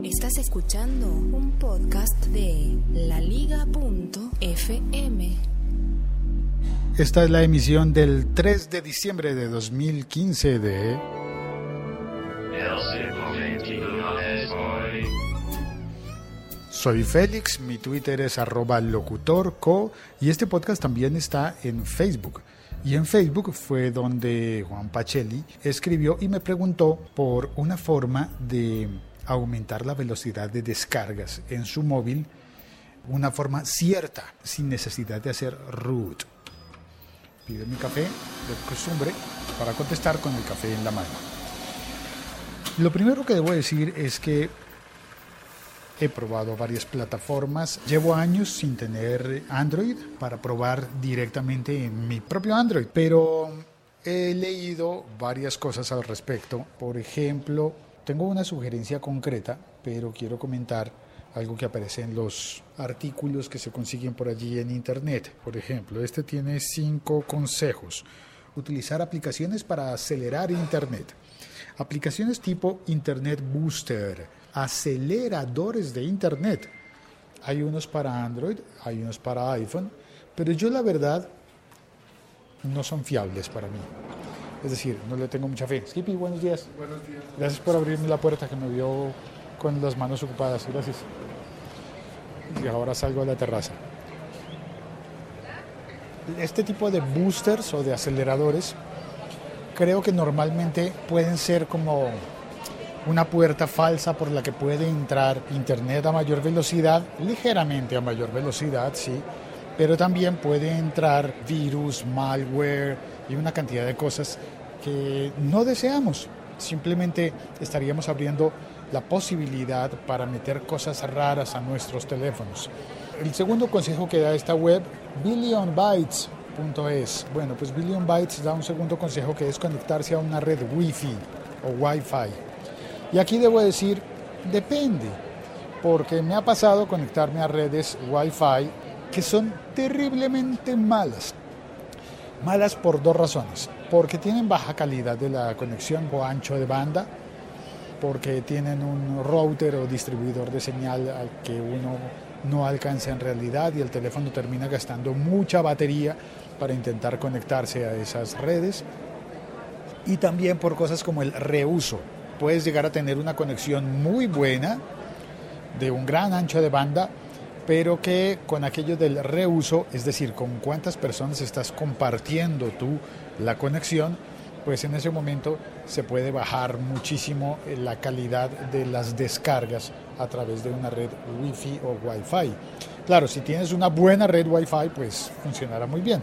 Estás escuchando un podcast de laliga.fm. Esta es la emisión del 3 de diciembre de 2015 de... Soy Félix, mi Twitter es arroba locutorco y este podcast también está en Facebook. Y en Facebook fue donde Juan Pacelli escribió y me preguntó por una forma de aumentar la velocidad de descargas en su móvil, una forma cierta, sin necesidad de hacer root. Pido mi café de costumbre para contestar con el café en la mano. Lo primero que debo decir es que He probado varias plataformas. Llevo años sin tener Android para probar directamente en mi propio Android, pero he leído varias cosas al respecto. Por ejemplo, tengo una sugerencia concreta, pero quiero comentar algo que aparece en los artículos que se consiguen por allí en Internet. Por ejemplo, este tiene cinco consejos. Utilizar aplicaciones para acelerar Internet. Aplicaciones tipo Internet Booster, aceleradores de Internet. Hay unos para Android, hay unos para iPhone, pero yo la verdad no son fiables para mí. Es decir, no le tengo mucha fe. Skippy, buenos días. Buenos días. Gracias por abrirme la puerta que me vio con las manos ocupadas. Gracias. Y ahora salgo a la terraza. Este tipo de boosters o de aceleradores creo que normalmente pueden ser como una puerta falsa por la que puede entrar Internet a mayor velocidad, ligeramente a mayor velocidad, sí, pero también puede entrar virus, malware y una cantidad de cosas que no deseamos. Simplemente estaríamos abriendo la posibilidad para meter cosas raras a nuestros teléfonos. El segundo consejo que da esta web, billionbytes.es. Bueno, pues Billion Bytes da un segundo consejo que es conectarse a una red Wi-Fi o Wi-Fi. Y aquí debo decir, depende, porque me ha pasado conectarme a redes Wi-Fi que son terriblemente malas. Malas por dos razones. Porque tienen baja calidad de la conexión o ancho de banda, porque tienen un router o distribuidor de señal al que uno no alcanza en realidad y el teléfono termina gastando mucha batería para intentar conectarse a esas redes. Y también por cosas como el reuso puedes llegar a tener una conexión muy buena de un gran ancho de banda, pero que con aquello del reuso, es decir, con cuántas personas estás compartiendo tú la conexión, pues en ese momento se puede bajar muchísimo la calidad de las descargas a través de una red Wi-Fi o Wi-Fi. Claro, si tienes una buena red Wi-Fi, pues funcionará muy bien.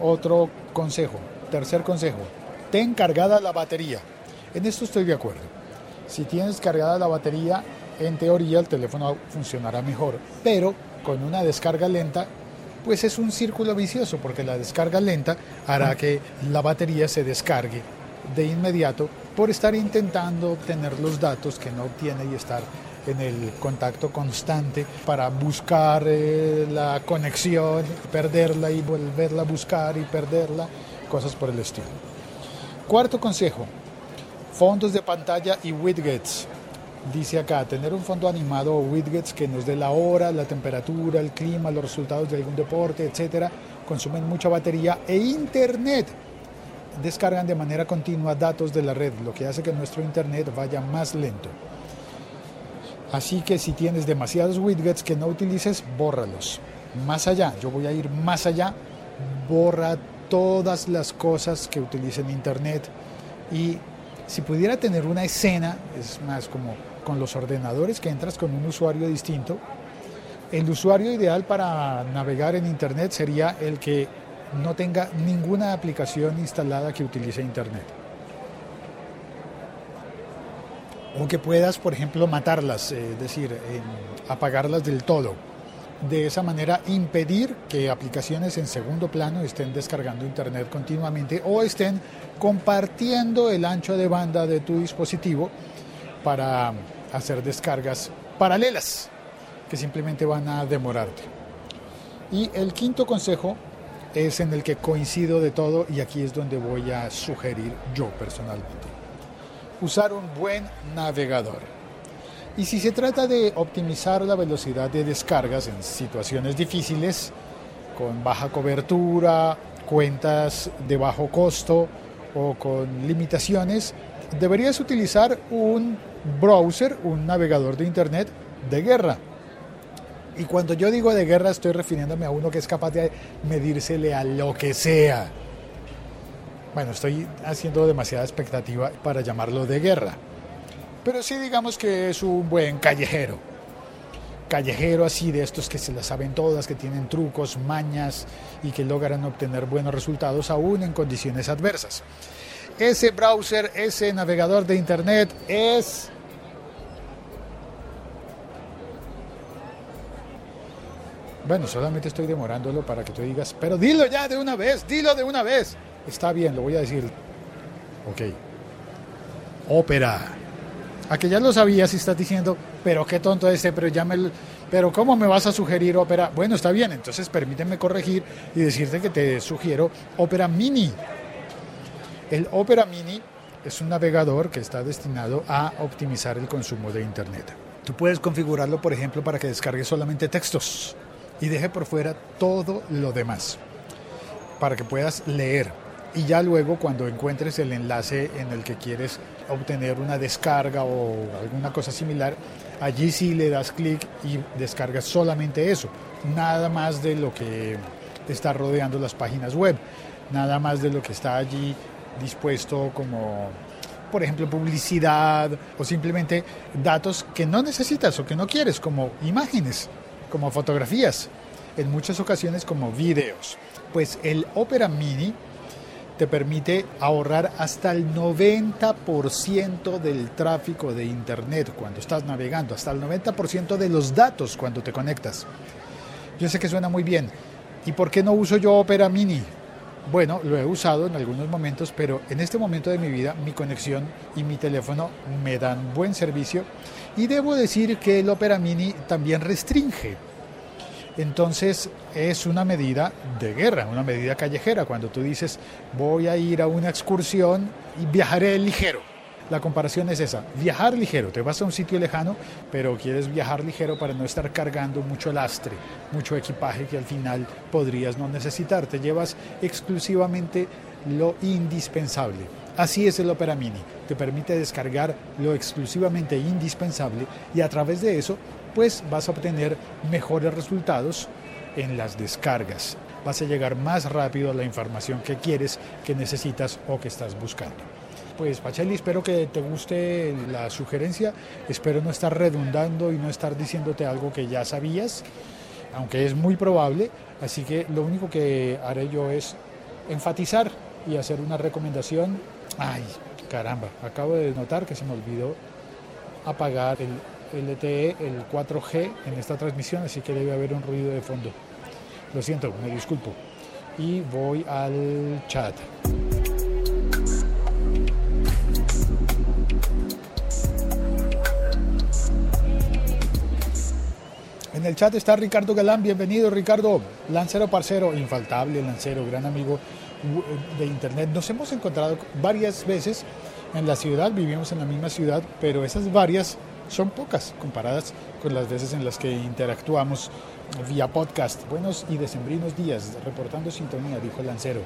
Otro consejo, tercer consejo, ten cargada la batería. En esto estoy de acuerdo. Si tienes cargada la batería, en teoría el teléfono funcionará mejor, pero con una descarga lenta, pues es un círculo vicioso, porque la descarga lenta hará que la batería se descargue de inmediato por estar intentando obtener los datos que no obtiene y estar en el contacto constante para buscar eh, la conexión, perderla y volverla a buscar y perderla, cosas por el estilo. Cuarto consejo, Fondos de pantalla y widgets. Dice acá, tener un fondo animado o widgets que nos dé la hora, la temperatura, el clima, los resultados de algún deporte, etcétera, consumen mucha batería e internet. Descargan de manera continua datos de la red, lo que hace que nuestro internet vaya más lento. Así que si tienes demasiados widgets que no utilices, bórralos. Más allá, yo voy a ir más allá, borra todas las cosas que utilicen internet y si pudiera tener una escena, es más como con los ordenadores que entras con un usuario distinto, el usuario ideal para navegar en Internet sería el que no tenga ninguna aplicación instalada que utilice Internet. O que puedas, por ejemplo, matarlas, eh, es decir, apagarlas del todo de esa manera impedir que aplicaciones en segundo plano estén descargando Internet continuamente o estén compartiendo el ancho de banda de tu dispositivo para hacer descargas paralelas que simplemente van a demorarte. Y el quinto consejo es en el que coincido de todo y aquí es donde voy a sugerir yo personalmente. Usar un buen navegador. Y si se trata de optimizar la velocidad de descargas en situaciones difíciles, con baja cobertura, cuentas de bajo costo o con limitaciones, deberías utilizar un browser, un navegador de Internet de guerra. Y cuando yo digo de guerra estoy refiriéndome a uno que es capaz de medírsele a lo que sea. Bueno, estoy haciendo demasiada expectativa para llamarlo de guerra. Pero sí digamos que es un buen callejero. Callejero así de estos que se las saben todas, que tienen trucos, mañas y que logran obtener buenos resultados aún en condiciones adversas. Ese browser, ese navegador de internet es Bueno, solamente estoy demorándolo para que tú digas, pero dilo ya de una vez, dilo de una vez. Está bien, lo voy a decir. Ok. Ópera. A ya lo sabías y estás diciendo, pero qué tonto este, pero ya me... Pero ¿cómo me vas a sugerir ópera? Bueno, está bien, entonces permíteme corregir y decirte que te sugiero ópera mini. El ópera mini es un navegador que está destinado a optimizar el consumo de Internet. Tú puedes configurarlo, por ejemplo, para que descargue solamente textos y deje por fuera todo lo demás para que puedas leer. Y ya luego cuando encuentres el enlace en el que quieres obtener una descarga o alguna cosa similar, allí sí le das clic y descargas solamente eso, nada más de lo que está rodeando las páginas web, nada más de lo que está allí dispuesto como por ejemplo publicidad o simplemente datos que no necesitas o que no quieres como imágenes como fotografías, en muchas ocasiones como videos. Pues el Opera Mini te permite ahorrar hasta el 90% del tráfico de Internet cuando estás navegando, hasta el 90% de los datos cuando te conectas. Yo sé que suena muy bien. ¿Y por qué no uso yo Opera Mini? Bueno, lo he usado en algunos momentos, pero en este momento de mi vida mi conexión y mi teléfono me dan buen servicio y debo decir que el Opera Mini también restringe. Entonces es una medida de guerra, una medida callejera. Cuando tú dices voy a ir a una excursión y viajaré ligero. La comparación es esa, viajar ligero, te vas a un sitio lejano, pero quieres viajar ligero para no estar cargando mucho lastre, mucho equipaje que al final podrías no necesitar, te llevas exclusivamente lo indispensable. Así es el Opera Mini, te permite descargar lo exclusivamente indispensable y a través de eso pues vas a obtener mejores resultados en las descargas. Vas a llegar más rápido a la información que quieres, que necesitas o que estás buscando. Pues Pacheli, espero que te guste la sugerencia, espero no estar redundando y no estar diciéndote algo que ya sabías, aunque es muy probable, así que lo único que haré yo es enfatizar y hacer una recomendación. Ay, caramba, acabo de notar que se me olvidó apagar el LTE, el 4G en esta transmisión, así que debe haber un ruido de fondo. Lo siento, me disculpo. Y voy al chat. En el chat está Ricardo Galán, bienvenido Ricardo, Lancero Parcero, infaltable Lancero, gran amigo de internet. Nos hemos encontrado varias veces en la ciudad, vivimos en la misma ciudad, pero esas varias son pocas comparadas con las veces en las que interactuamos vía podcast. Buenos y decembrinos días, reportando sintonía, dijo Lancero.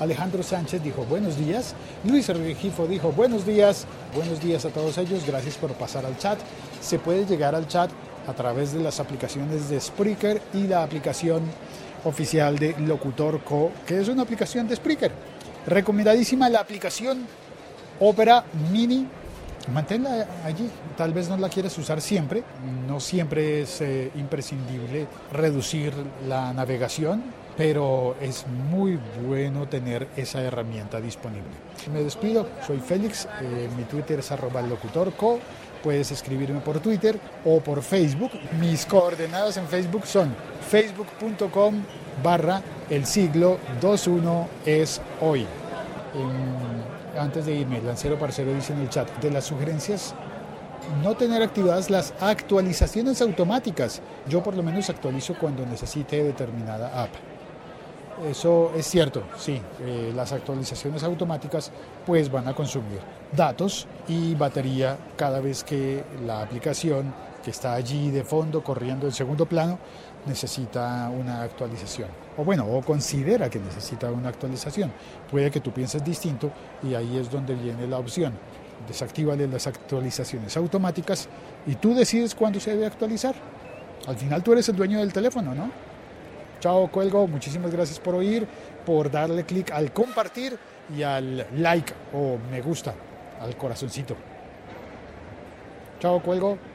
Alejandro Sánchez dijo buenos días. Luis Regifo dijo buenos días. Buenos días a todos ellos. Gracias por pasar al chat. Se puede llegar al chat a través de las aplicaciones de Spreaker y la aplicación oficial de Locutor Co, que es una aplicación de Spreaker. Recomendadísima la aplicación Opera Mini. Manténla allí, tal vez no la quieras usar siempre, no siempre es eh, imprescindible reducir la navegación, pero es muy bueno tener esa herramienta disponible. Me despido, soy Félix, eh, mi Twitter es arroba locutorco, puedes escribirme por Twitter o por Facebook. Mis coordenadas en Facebook son facebook.com barra el siglo 21 es hoy. Antes de irme, Lancero Parcero dice en el chat, de las sugerencias no tener activadas las actualizaciones automáticas. Yo por lo menos actualizo cuando necesite determinada app. Eso es cierto, sí. Eh, las actualizaciones automáticas pues van a consumir datos y batería cada vez que la aplicación que está allí de fondo corriendo en segundo plano necesita una actualización. O bueno, o considera que necesita una actualización. Puede que tú pienses distinto y ahí es donde viene la opción. Desactívale las actualizaciones automáticas y tú decides cuándo se debe actualizar. Al final tú eres el dueño del teléfono, ¿no? Chao, cuelgo. Muchísimas gracias por oír, por darle clic al compartir y al like o me gusta, al corazoncito. Chao, cuelgo.